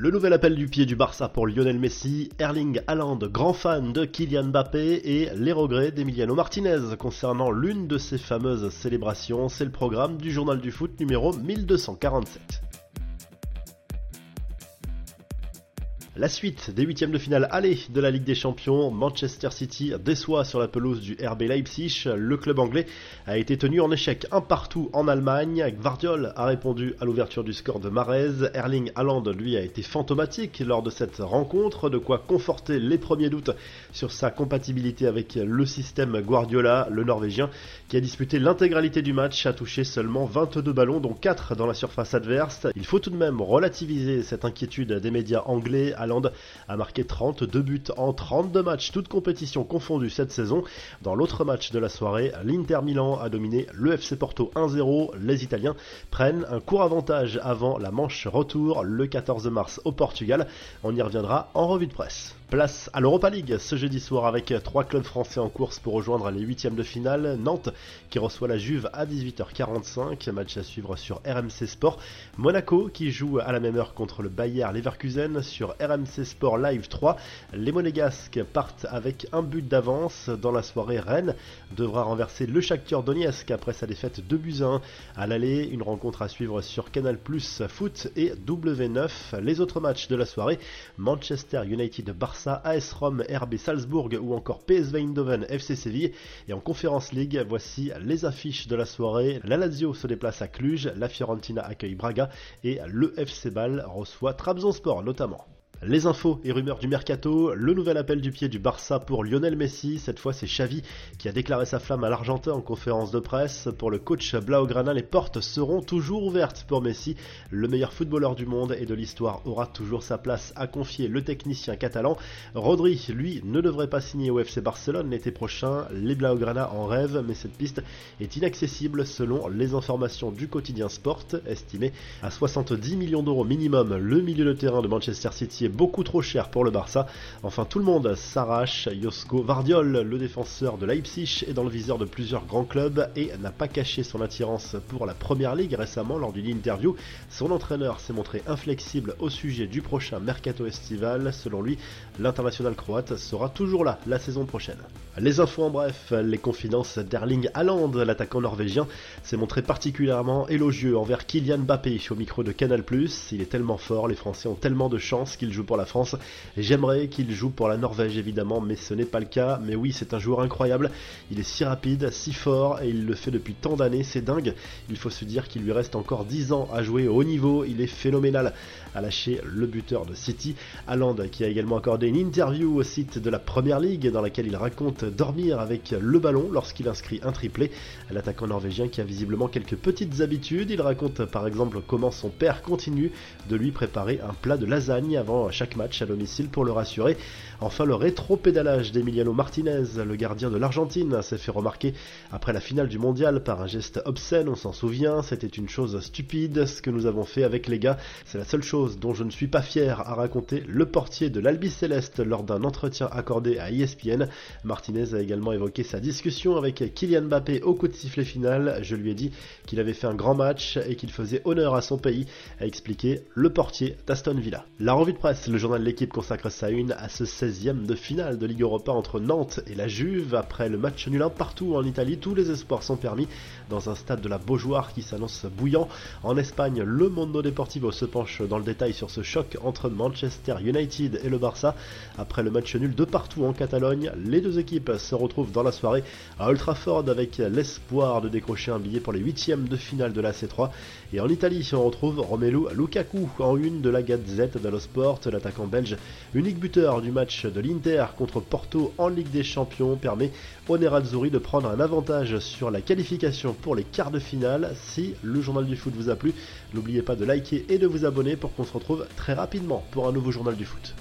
Le nouvel appel du pied du Barça pour Lionel Messi, Erling Haaland, grand fan de Kylian Mbappé et les regrets d'Emiliano Martinez concernant l'une de ces fameuses célébrations, c'est le programme du journal du foot numéro 1247. La suite des huitièmes de finale aller de la Ligue des Champions, Manchester City déçoit sur la pelouse du RB Leipzig. Le club anglais a été tenu en échec un partout en Allemagne. Vardiol a répondu à l'ouverture du score de Marez. Erling Haaland, lui, a été fantomatique lors de cette rencontre, de quoi conforter les premiers doutes sur sa compatibilité avec le système Guardiola, le Norvégien, qui a disputé l'intégralité du match, a touché seulement 22 ballons, dont 4 dans la surface adverse. Il faut tout de même relativiser cette inquiétude des médias anglais a marqué 32 buts en 32 matchs, toutes compétitions confondues cette saison. Dans l'autre match de la soirée, l'Inter Milan a dominé le FC Porto 1-0. Les Italiens prennent un court avantage avant la manche retour le 14 mars au Portugal. On y reviendra en revue de presse. Place à l'Europa League ce jeudi soir avec trois clubs français en course pour rejoindre les huitièmes de finale. Nantes qui reçoit la Juve à 18h45, match à suivre sur RMC Sport. Monaco qui joue à la même heure contre le Bayer Leverkusen sur RMC Sport Live 3. Les Monégasques partent avec un but d'avance dans la soirée. Rennes devra renverser le Shakhtar Donetsk après sa défaite 2 buts 1 à l'aller. Une rencontre à suivre sur Canal Plus Foot et W9. Les autres matchs de la soirée Manchester United Barcelone AS Rome, RB Salzbourg ou encore PSV Eindhoven, FC Séville. Et en Conférence League, voici les affiches de la soirée. La Lazio se déplace à Cluj, la Fiorentina accueille Braga et le FC Ball reçoit Trabzonspor notamment. Les infos et rumeurs du mercato, le nouvel appel du pied du Barça pour Lionel Messi, cette fois c'est Xavi qui a déclaré sa flamme à l'Argentin en conférence de presse. Pour le coach Blaugrana, les portes seront toujours ouvertes pour Messi. Le meilleur footballeur du monde et de l'histoire aura toujours sa place à confier le technicien catalan. Rodri, lui, ne devrait pas signer au FC Barcelone l'été prochain. Les Blaugrana en rêvent, mais cette piste est inaccessible selon les informations du quotidien Sport, estimé à 70 millions d'euros minimum. Le milieu de terrain de Manchester City beaucoup trop cher pour le Barça. Enfin, tout le monde s'arrache. Josko Vardiol, le défenseur de Leipzig, est dans le viseur de plusieurs grands clubs et n'a pas caché son attirance pour la première ligue récemment lors d'une interview. Son entraîneur s'est montré inflexible au sujet du prochain mercato estival. Selon lui, l'international croate sera toujours là la saison prochaine. Les infos en bref, les confidences d'Erling Haaland, l'attaquant norvégien, s'est montré particulièrement élogieux envers Kylian Mbappé au micro de Canal+. Il est tellement fort, les Français ont tellement de chance qu'il joue pour la France. J'aimerais qu'il joue pour la Norvège évidemment, mais ce n'est pas le cas. Mais oui, c'est un joueur incroyable. Il est si rapide, si fort, et il le fait depuis tant d'années, c'est dingue. Il faut se dire qu'il lui reste encore 10 ans à jouer au haut niveau. Il est phénoménal, a lâché le buteur de City. Haaland qui a également accordé une interview au site de la Première Ligue dans laquelle il raconte dormir avec le ballon lorsqu'il inscrit un triplé. L'attaquant norvégien qui a visiblement quelques petites habitudes. Il raconte par exemple comment son père continue de lui préparer un plat de lasagne avant chaque match à domicile pour le rassurer. Enfin, le rétro-pédalage d'Emiliano Martinez, le gardien de l'Argentine, s'est fait remarquer après la finale du mondial par un geste obscène, on s'en souvient, c'était une chose stupide ce que nous avons fait avec les gars. C'est la seule chose dont je ne suis pas fier à raconter le portier de l'Albi Céleste lors d'un entretien accordé à ESPN. Martinez a également évoqué sa discussion avec Kylian Mbappé au coup de sifflet final. Je lui ai dit qu'il avait fait un grand match et qu'il faisait honneur à son pays, a expliqué le portier d'Aston Villa. La revue de presse le journal de l'équipe consacre sa une à ce 16e de finale de Ligue Europa entre Nantes et la Juve. Après le match nul un partout en Italie, tous les espoirs sont permis dans un stade de la Beaujoire qui s'annonce bouillant. En Espagne, le Mondo Deportivo se penche dans le détail sur ce choc entre Manchester United et le Barça. Après le match nul de partout en Catalogne, les deux équipes se retrouvent dans la soirée à Old Trafford avec l'espoir de décrocher un billet pour les huitièmes de finale de la C3. Et en Italie, on retrouve Romelu Lukaku en une de la Gazette dello Sport, l'attaquant belge, unique buteur du match de l'Inter contre Porto en Ligue des Champions, permet au Nerazzurri de prendre un avantage sur la qualification pour les quarts de finale. Si le journal du foot vous a plu, n'oubliez pas de liker et de vous abonner pour qu'on se retrouve très rapidement pour un nouveau journal du foot.